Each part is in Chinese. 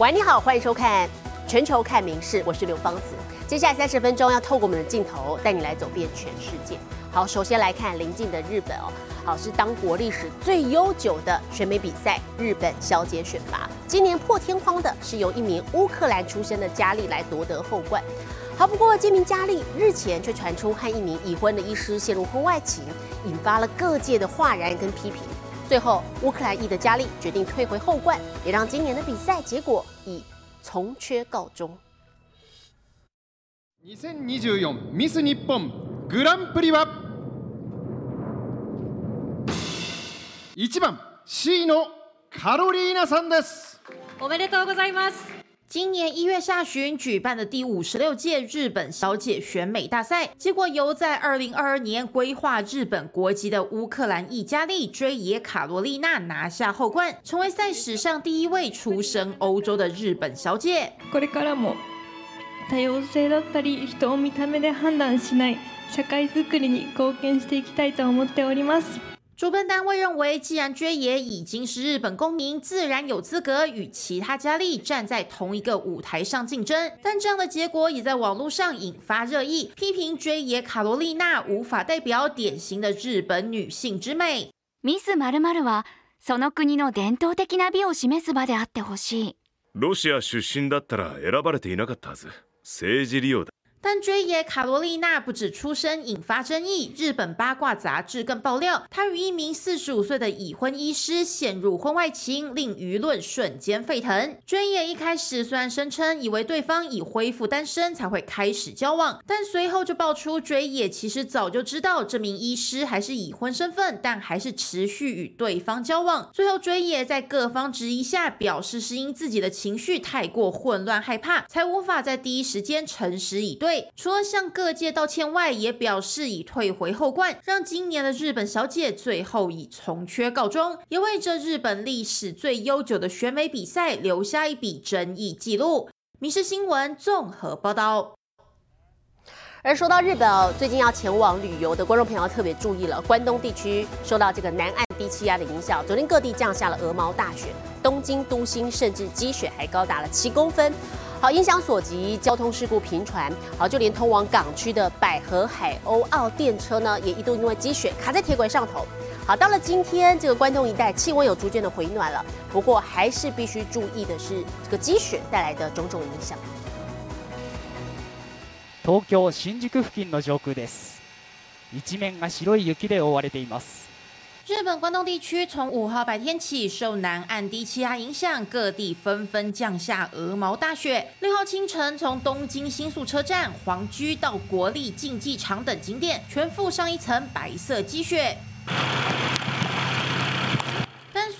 喂，你好，欢迎收看《全球看名事》，我是刘芳子。接下来三十分钟要透过我们的镜头带你来走遍全世界。好，首先来看邻近的日本哦，好是当国历史最悠久的选美比赛——日本小姐选拔。今年破天荒的是由一名乌克兰出身的佳丽来夺得后冠。好，不过这名佳丽日前却传出和一名已婚的医师陷入婚外情，引发了各界的哗然跟批评。最后，乌克兰裔的佳丽决定退回后冠，也让今年的比赛结果以从缺告终。2024ミス日本グランプリは？1番 C のカロリーナさんです。おめでとうございます。今年一月下旬举办的第五十六届日本小姐选美大赛，结果由在二零二二年规划日本国籍的乌克兰裔佳丽追野卡罗丽娜拿下后冠，成为赛史上第一位出生欧洲的日本小姐。これからも多様性だったり人を見た目で判断しない社会づくりに貢献していきたいと思っております。 主办单位认为，既然追野已经是日本公民，自然有资格与其他佳丽站在同一个舞台上竞争。但这样的结果也在网络上引发热议，批评追野卡罗丽娜无法代表典型的日本女性之美。ミスマルマルはその国の伝統的な美を示す場であってほしい。ロシア出身だったら選ばれていなかったはず。政治利用だ。 但追野卡罗丽娜不止出身引发争议，日本八卦杂志更爆料，她与一名四十五岁的已婚医师陷入婚外情，令舆论瞬间沸腾。追野一开始虽然声称以为对方已恢复单身才会开始交往，但随后就爆出追野其实早就知道这名医师还是已婚身份，但还是持续与对方交往。最后追野在各方质疑下表示，是因自己的情绪太过混乱害怕，才无法在第一时间诚实以对。除了向各界道歉外，也表示已退回后冠，让今年的日本小姐最后以从缺告终，也为这日本历史最悠久的选美比赛留下一笔争议记录。民事新闻综合报道。而说到日本哦，最近要前往旅游的观众朋友特别注意了，关东地区受到这个南岸低气压的影响，昨天各地降下了鹅毛大雪，东京都心甚至积雪还高达了七公分。好，影响所及，交通事故频传。好，就连通往港区的百合海鸥澳电车呢，也一度因为积雪卡在铁轨上头。好，到了今天，这个关东一带气温有逐渐的回暖了，不过还是必须注意的是这个积雪带来的种种影响。東京新宿付近の上空です。一面が白い雪で覆われています。 日本关东地区从五号白天起受南岸低气压影响，各地纷纷降下鹅毛大雪。六号清晨，从东京新宿车站、皇居到国立竞技场等景点，全覆上一层白色积雪。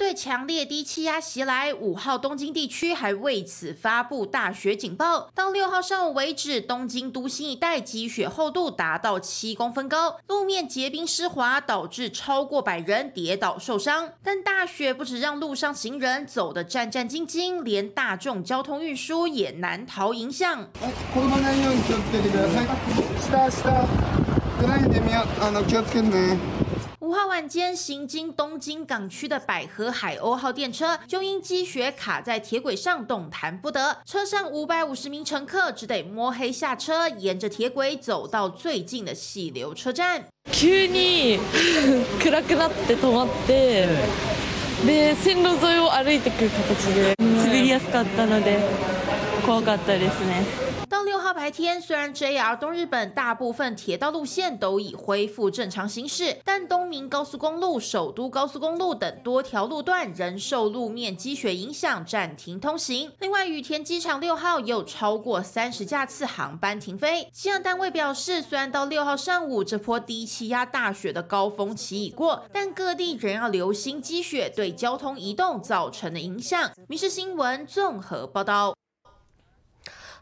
对强烈低气压袭来，五号东京地区还为此发布大雪警报。到六号上午为止，东京都心一带积雪厚度达到七公分高，路面结冰湿滑，导致超过百人跌倒受伤。但大雪不止让路上行人走得战战兢兢，连大众交通运输也难逃影响。五号晚间，行经东京港区的百合海鸥号电车就因积雪卡在铁轨上，动弹不得。车上五百五十名乘客只得摸黑下车，沿着铁轨走到最近的细流车站。急に暗くなって止まって、で線路沿いを歩いてくる形で滑りやすかったので怖かったですね。 到六号白天，虽然 JR 东日本大部分铁道路线都已恢复正常行驶，但东明高速公路、首都高速公路等多条路段仍受路面积雪影响暂停通行。另外，羽田机场六号有超过三十架次航班停飞。气象单位表示，虽然到六号上午这波低气压大雪的高峰期已过，但各地仍要留心积雪对交通移动造成的影响。民事新闻综合报道。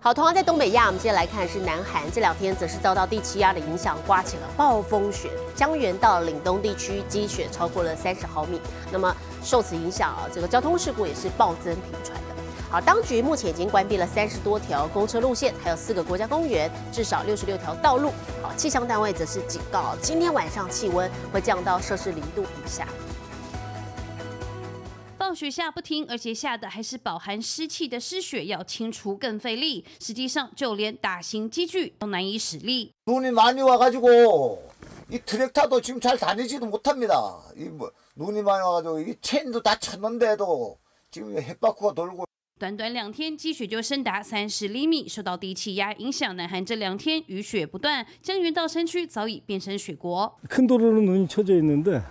好，同样在东北亚，我们接下来看是南韩，这两天则是遭到低气压的影响，刮起了暴风雪，江原到岭东地区积雪超过了三十毫米。那么受此影响啊，这个交通事故也是暴增频传的。好，当局目前已经关闭了三十多条公车路线，还有四个国家公园，至少六十六条道路。好，气象单位则是警告，今天晚上气温会降到摄氏零度以下。暴雪下不停，而且下的还是饱含湿气的湿雪，要清除更费力。实际上，就连大型机具都难以使力。눈이많이와가지고이트랙터도지금잘다니지도못합니다이뭐눈이많이와가지고이체인도다쳤는데도지금핵바퀴가돌고短短两天，积雪就深达三十厘米。受到低气压影响，南韩这两天雨雪不断，江原道山区早已变成雪国。 큰 도로는 눈이 쳐져 있는데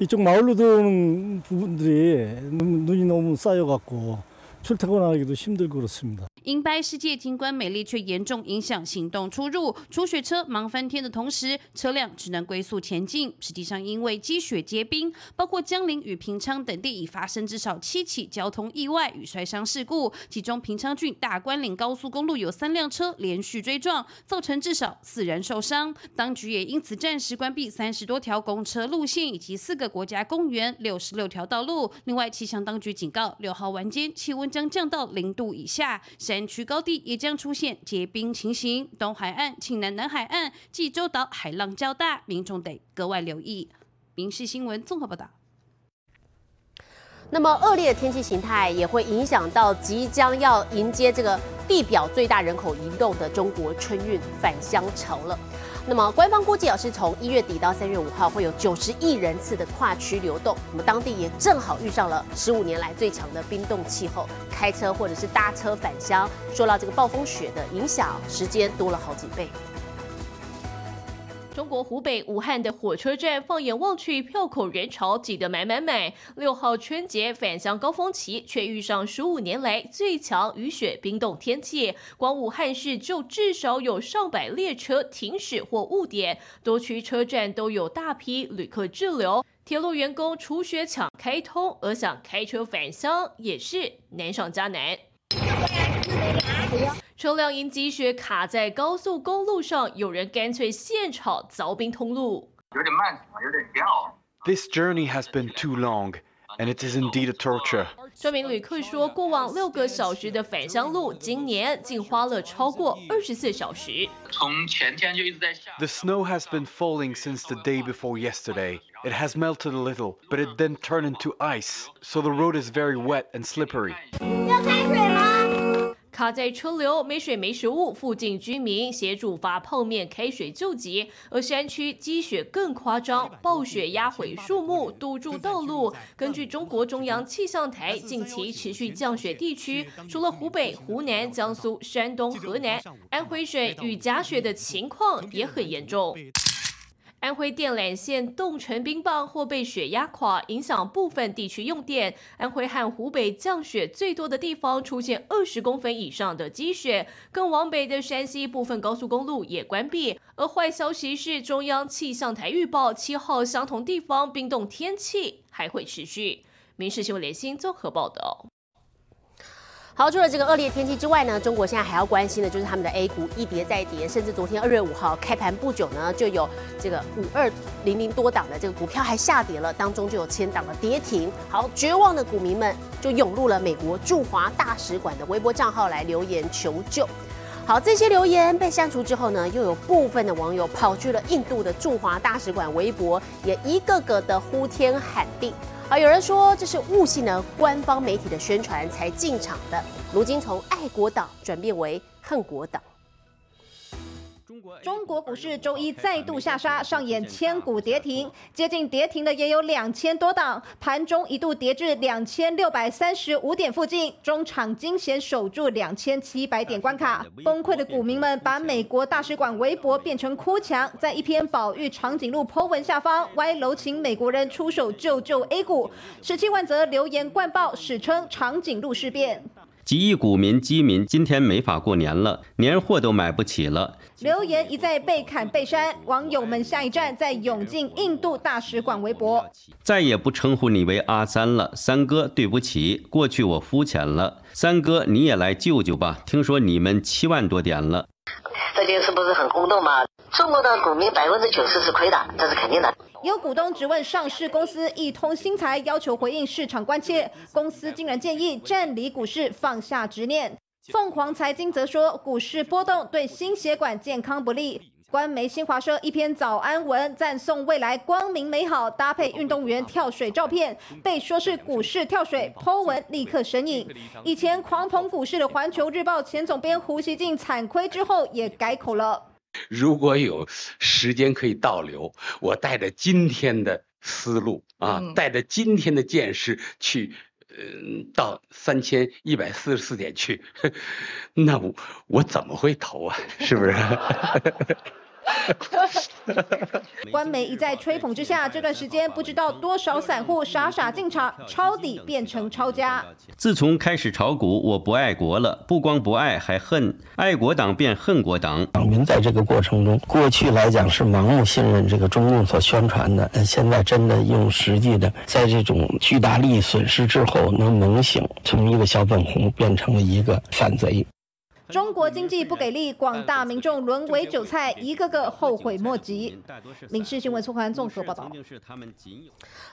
이쪽 마을로 들어오는 부분들이 눈- 눈이 너무 쌓여갖고 출퇴근하기도 힘들고 그렇습니다. 迎白世界景观美丽，却严重影响行动出入。除雪车忙翻天的同时，车辆只能龟速前进。实际上，因为积雪结冰，包括江陵与平昌等地已发生至少七起交通意外与摔伤事故，其中平昌郡大关岭高速公路有三辆车连续追撞，造成至少四人受伤。当局也因此暂时关闭三十多条公车路线以及四个国家公园六十六条道路。另外，气象当局警告，六号晚间气温 将降到零度以下，山区高地也将出现结冰情形。东海岸、庆南南海岸、济州岛海浪较大，民众得格外留意。民事新闻综合报道。那么恶劣的天气形态也会影响到即将要迎接这个地表最大人口移动的中国春运返乡潮了。那么官方估计啊，是从一月底到三月五号会有九十亿人次的跨区流动。我们当地也正好遇上了十五年来最强的冰冻气候，开车或者是搭车返乡，受到这个暴风雪的影响，时间多了好几倍。中国湖北武汉的火车站，放眼望去，票口人潮挤得满满满。六号春节返乡高峰期，却遇上十五年来最强雨雪冰冻天气。光武汉市就至少有上百列车停驶或误点，多区车站都有大批旅客滞留。铁路员工除雪抢开通，而想开车返乡也是难上加难。车辆因积雪卡在高速公路上，有人干脆现场凿冰通路。有点漫长，有点煎熬。This journey has been too long, and it is indeed a torture. 这名旅客说，过往六个小时的返乡路，今年竟花了超过二十四小时。从前天就一直在下。The snow has been falling since the day before yesterday. It has melted a little, but it then turned into ice, so the road is very wet and slippery. 要开水吗？ 卡在车流，没水没食物，附近居民协助发泡面、开水救急。而山区积雪更夸张，暴雪压毁树木，堵住道路。根据中国中央气象台近期持续降雪地区，除了湖北、湖南、江苏、山东、河南、安徽省雨夹雪的情况也很严重。安徽电缆线冻成冰棒或被雪压垮，影响部分地区用电。安徽和湖北降雪最多的地方出现二十公分以上的积雪，更往北的山西部分高速公路也关闭。而坏消息是，中央气象台预报七号相同地方冰冻天气还会持续。民事新闻联新综合报道。好，除了这个恶劣天气之外呢，中国现在还要关心的就是他们的 A 股一跌再跌，甚至昨天二月五号开盘不久呢，就有这个五二零零多档的这个股票还下跌了，当中就有千档的跌停。好，绝望的股民们就涌入了美国驻华大使馆的微博账号来留言求救。好，这些留言被删除之后呢，又有部分的网友跑去了印度的驻华大使馆微博，也一个个的呼天喊地。啊，有人说这是误信呢官方媒体的宣传才进场的，如今从爱国党转变为恨国党。中国股市周一再度下杀，上演千股跌停，接近跌停的也有两千多档，盘中一度跌至两千六百三十五点附近，中场惊险守住两千七百点关卡。崩溃的股民们把美国大使馆微博变成哭墙，在一篇保育长颈鹿 Po 文下方歪楼请美国人出手救救 A 股，十七万则留言灌爆，史称长颈鹿事变。几亿股民基民今天没法过年了，年货都买不起了。留言一再被砍被删，网友们下一站在涌进印度大使馆微博，再也不称呼你为阿三了，三哥，对不起，过去我肤浅了。三哥，你也来救救吧！听说你们七万多点了。这件事不是很轰动吗？中国的股民百分之九十是亏的，这是肯定的。有股东质问上市公司一通新财，要求回应市场关切，公司竟然建议占离股市，放下执念。凤凰财经则说，股市波动对心血管健康不利。官媒新华社一篇早安文赞颂未来光明美好，搭配运动员跳水照片，被说是股市跳水，Po 文立刻神隐。以前狂捧股市的环球日报前总编胡锡进惨亏之后也改口了。如果有时间可以倒流，我带着今天的思路啊，带着今天的见识去，嗯，到三千一百四十四点去，那我我怎么会投啊？是不是？官媒一再吹捧之下，这段时间不知道多少散户傻傻进场抄底，变成抄家。自从开始炒股，我不爱国了，不光不爱，还恨爱国党变恨国党。党民在这个过程中，过去来讲是盲目信任这个中共所宣传的，现在真的用实际的，在这种巨大利益损失之后，能猛醒，从一个小粉红变成了一个反贼。中国经济不给力，广大民众沦为韭菜，一个个后悔莫及。民事新闻苏环综合报道。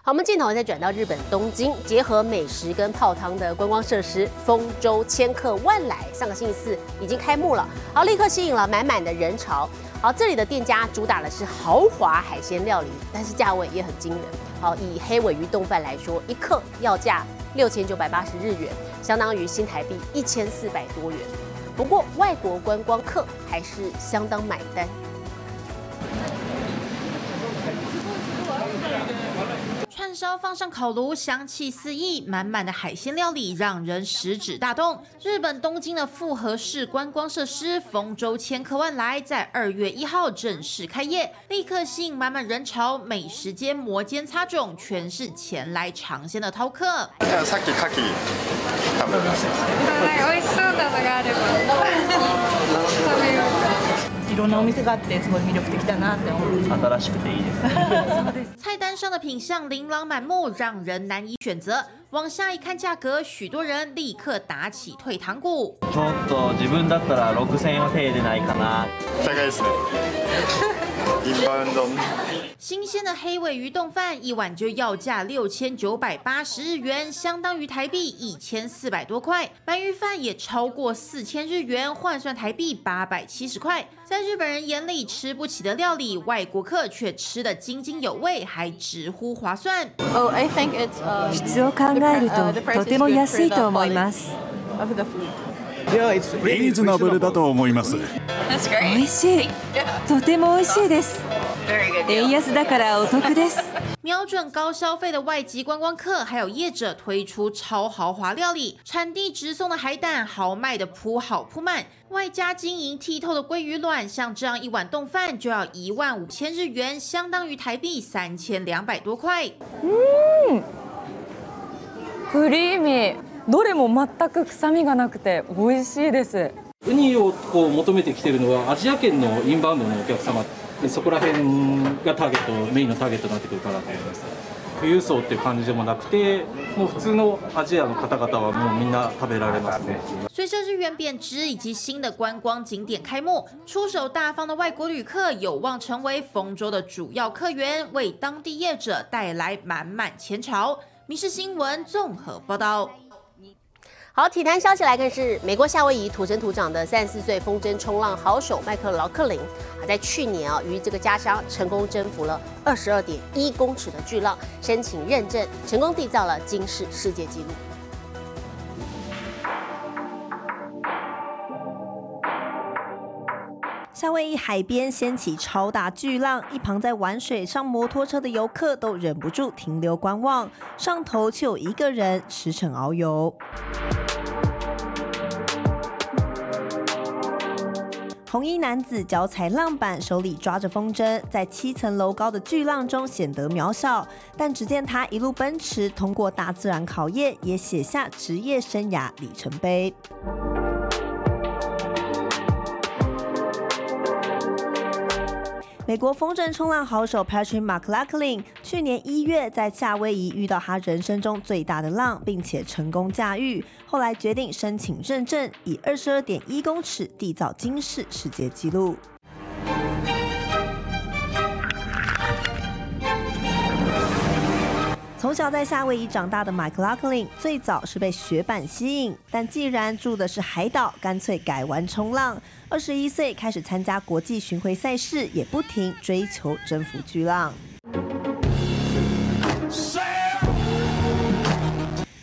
好，我们镜头再转到日本东京，结合美食跟泡汤的观光设施丰州千客万来，上个星期四已经开幕了，好，立刻吸引了满满的人潮。好，这里的店家主打的是豪华海鲜料理，但是价位也很惊人。好，以黑尾鱼冻饭来说，一克要价六千九百八十日元，相当于新台币一千四百多元。不过，外国观光客还是相当买单。烧放上烤炉，香气四溢，满满的海鲜料理让人食指大动。日本东京的复合式观光设施丰州千客万来，在二月一号正式开业，立刻吸引满满人潮。美食街摩肩擦踵，全是前来尝鲜的饕客。いろんなお店があってすごい魅力的だなって思う。新しくていいです。菜单上的品相琳琅满目，让人难以选择。往下一看价格，许多人立刻打起退堂鼓。ちょっと自分だったら6000円は手出ないかな。高いですね。インバウンド。 新鲜的黑尾鱼冻饭一碗就要价六千九百八十日元，相当于台币一千四百多块。白鱼饭也超过四千日元，换算台币八百七十块。在日本人眼里吃不起的料理，外国客却吃得津津有味，还直呼划算。Oh, I think it's. 質を考えるととても安いと思います。リーズナブルだと思います。美味しい。とても美味しいです。 円安だからお得です。瞄准高消费的外籍观光客，还有业者推出超豪华料理，产地直送的海胆，豪迈的铺好铺满，外加晶莹剔透的鲑鱼卵，像这样一碗冻饭就要一万五千日元，相当于台币三千两百多块。嗯，クリーミー。どれも全く臭みがなくて美味しいです。ウニをこう求めてきているのはアジア圏のインバウンドのお客様。でそこら辺がターゲットメインのターゲットになってくるかなと思います富裕層っていう感じでもなくてもう普通のアジアの方々はもうみんな食べられますね随着日元贬值以及新的观光景点开幕，出手大方的外国旅客有望成为丰州的主要客源，为当地业者带来满满钱潮。民事新闻综合报道。好，体坛消息来看是美国夏威夷土生土长的三十四岁风筝冲浪好手麦克劳克林，啊，在去年啊，于这个家乡成功征服了二十二点一公尺的巨浪，申请认证，成功缔造了惊世世界纪录。夏威夷海边掀起超大巨浪，一旁在玩水上摩托车的游客都忍不住停留观望，上头却有一个人驰骋遨游。红衣男子脚踩浪板，手里抓着风筝，在七层楼高的巨浪中显得渺小，但只见他一路奔驰，通过大自然考验，也写下职业生涯里程碑。美国风筝冲浪好手 Patrick McLaughlin 去年一月在夏威夷遇到他人生中最大的浪，并且成功驾驭，后来决定申请认证，以二十二点一公尺缔造金世世界纪录。从小在夏威夷长大的 McLaughlin 最早是被雪板吸引，但既然住的是海岛，干脆改玩冲浪。二十一岁开始参加国际巡回赛事，也不停追求征服巨浪。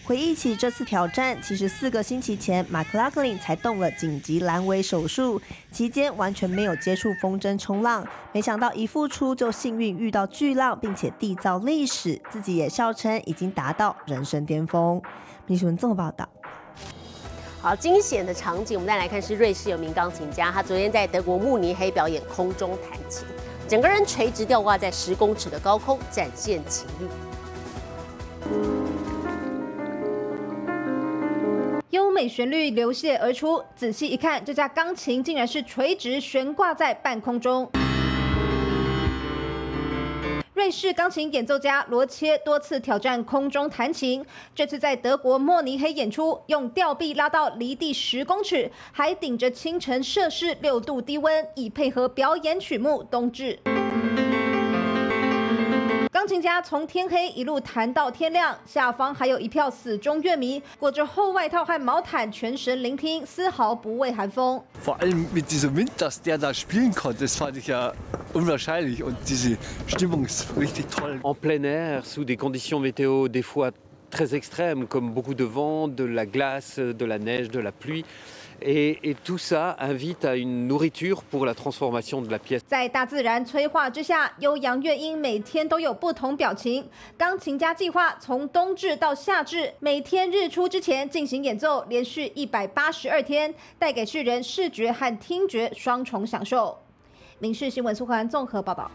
回忆起这次挑战，其实四个星期前，McLaughlin 才动了紧急阑尾手术，期间完全没有接触风筝冲浪。没想到一复出就幸运遇到巨浪，并且缔造历史，自己也笑称已经达到人生巅峰。秘书文这么报道。好，惊险的场景，我们再来看是瑞士有名钢琴家，他昨天在德国慕尼黑表演空中弹琴，整个人垂直吊挂在十公尺的高空，展现情欲。优美旋律流泻而出，仔细一看，这架钢琴竟然是垂直悬挂在半空中。瑞士钢琴演奏家罗切多次挑战空中弹琴，这次在德国慕尼黑演出，用吊臂拉到离地十公尺，还顶着清晨摄氏六度低温，以配合表演曲目《冬至》。钢琴家从天黑一路弹到天亮，下方还有一票死忠乐迷，裹着厚外套和毛毯，全神聆听，丝毫不畏寒风。Vor allem mit diesem Wind, dass der da spielen konnte, das fand ich ja unwahrscheinlich und diese Stimmung ist richtig toll. En plein air, sous des conditions météo des fois très extrêmes, comme beaucoup de vent, de la glace, de la neige, de la pluie. Et tout ça invite à une nourriture pour la transformation de la pièce。在大自然催化之下，悠扬乐音每天都有不同表情。钢琴家计划从冬至到夏至，每天日出之前进行演奏，连续一百八十二天，带给世人视觉和听觉双重享受。民事新闻苏环综合报道。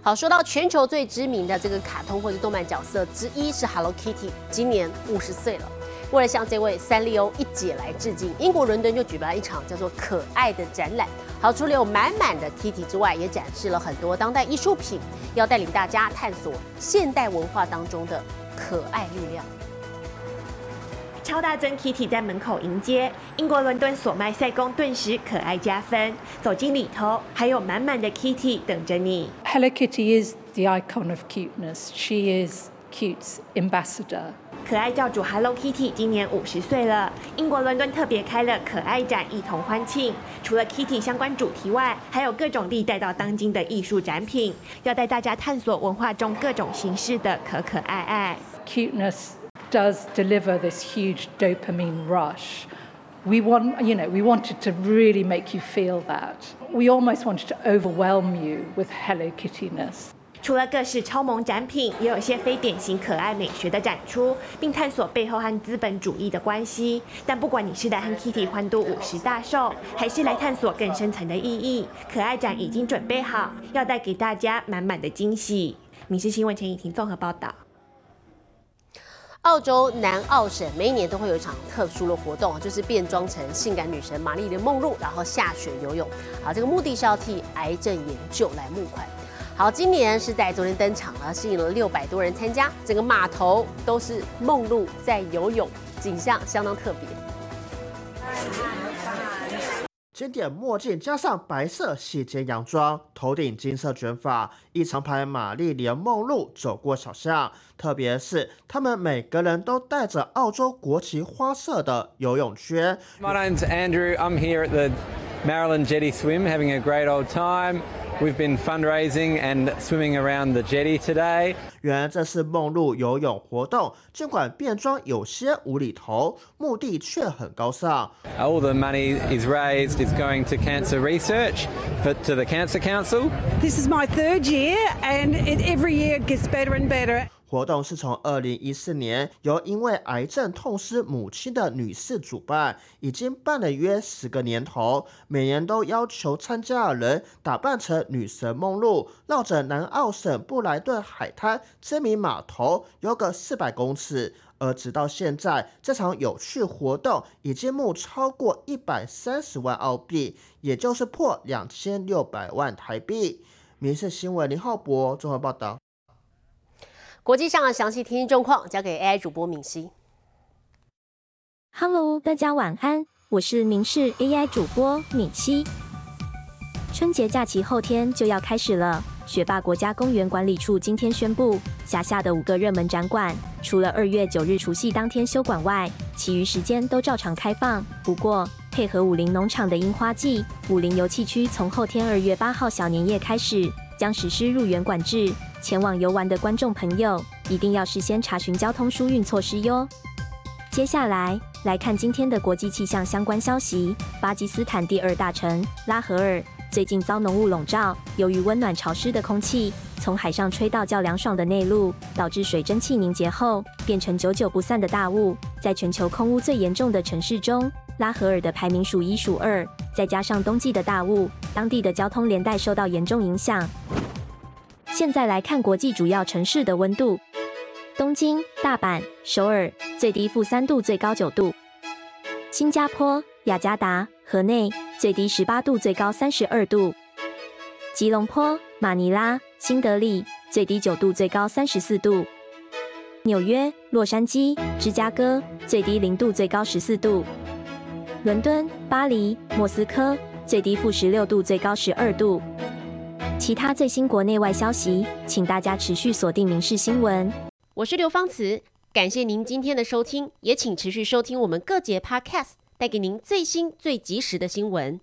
好，说到全球最知名的这个卡通或者动漫角色之一是 Hello Kitty，今年五十岁了。为了向这位三丽鸥一姐来致敬，英国伦敦就举办了一场叫做“可爱”的展览。好，除了有满满的 Kitty 之外，也展示了很多当代艺术品，要带领大家探索现代文化当中的可爱力量。超大尊 Kitty 在门口迎接，英国伦敦索麦塞宫顿时可爱加分。走进里头，还有满满的 Kitty 等着你。Hello Kitty is the icon of cuteness. She is cute's ambassador. 可爱教主 Hello Kitty 今年五十岁了，英国伦敦特别开了可爱展，一同欢庆。除了 Kitty 相关主题外，还有各种历代到当今的艺术展品，要带大家探索文化中各种形式的可可爱爱。Cuteness does deliver this huge dopamine rush. We want, you know, we wanted to really make you feel that. We almost wanted to overwhelm you with Hello Kittyness. 除了各式超萌展品，也有些非典型可爱美学的展出，并探索背后和资本主义的关系。但不管你是来和 Kitty 欢度五十大寿，还是来探索更深层的意义，可爱展已经准备好，要带给大家满满的惊喜。民事新闻前已婷综合报道。澳洲南澳省每一年都会有一场特殊的活动，就是变装成性感女神玛丽莲梦露，然后下水游泳。好，这个目的是要替癌症研究来募款。好，今年是在昨天登场了，吸引了六百多人参加，整个码头都是梦露在游泳，景象相当特别。经典墨镜加上白色细肩洋装，头顶金色卷发，一长排玛丽莲梦露走过小巷。特别是他们每个人都带着澳洲国旗花色的游泳圈。My name's Andrew. I'm here at the Maryland Jetty Swim, having a great old time. We've been fundraising and swimming around the jetty today. 原来这是梦露游泳活动，尽管变装有些无厘头，目的却很高尚。All the money is raised is going to cancer research, but to the Cancer Council. This is my third year, and it every year gets better and better. 活动是从二零一四年由因为癌症痛失母亲的女士主办，已经办了约十个年头。每年都要求参加的人打扮成女神梦露，绕着南澳省布莱顿海滩知名码头游个四百公尺。而直到现在，这场有趣活动已经募超过一百三十万澳币，也就是破两千六百万台币。民事新闻林浩博综合报道。国际上的详细天气状况交给 AI 主播敏熙。Hello，大家晚安，我是民事 AI 主播敏熙。春节假期后天就要开始了。雪霸国家公园管理处今天宣布，辖下的五个热门展馆，除了二月九日除夕当天休馆外，其余时间都照常开放。不过，配合武林农场的樱花季，武林游憩区从后天二月八号小年夜开始，将实施入园管制。前往游玩的观众朋友，一定要事先查询交通疏运措施哟。接下来来看今天的国际气象相关消息：巴基斯坦第二大城拉合尔。最近遭浓雾笼罩，由于温暖潮湿的空气从海上吹到较凉爽的内陆，导致水蒸气凝结后变成久久不散的大雾。在全球空污最严重的城市中，拉合尔的排名数一数二。再加上冬季的大雾，当地的交通连带受到严重影响。现在来看国际主要城市的温度：东京、大阪、首尔，最低负三度，最高九度；新加坡、雅加达、河内。最低十八度，最高三十二度。吉隆坡、马尼拉、新德里，最低九度，最高三十四度。纽约、洛杉矶、芝加哥，最低零度，最高十四度。伦敦、巴黎、莫斯科，最低负十六度，最高十二度。其他最新国内外消息，请大家持续锁定《民事新闻》。我是刘芳慈，感谢您今天的收听，也请持续收听我们各节 Podcast。带给您最新、最及时的新闻。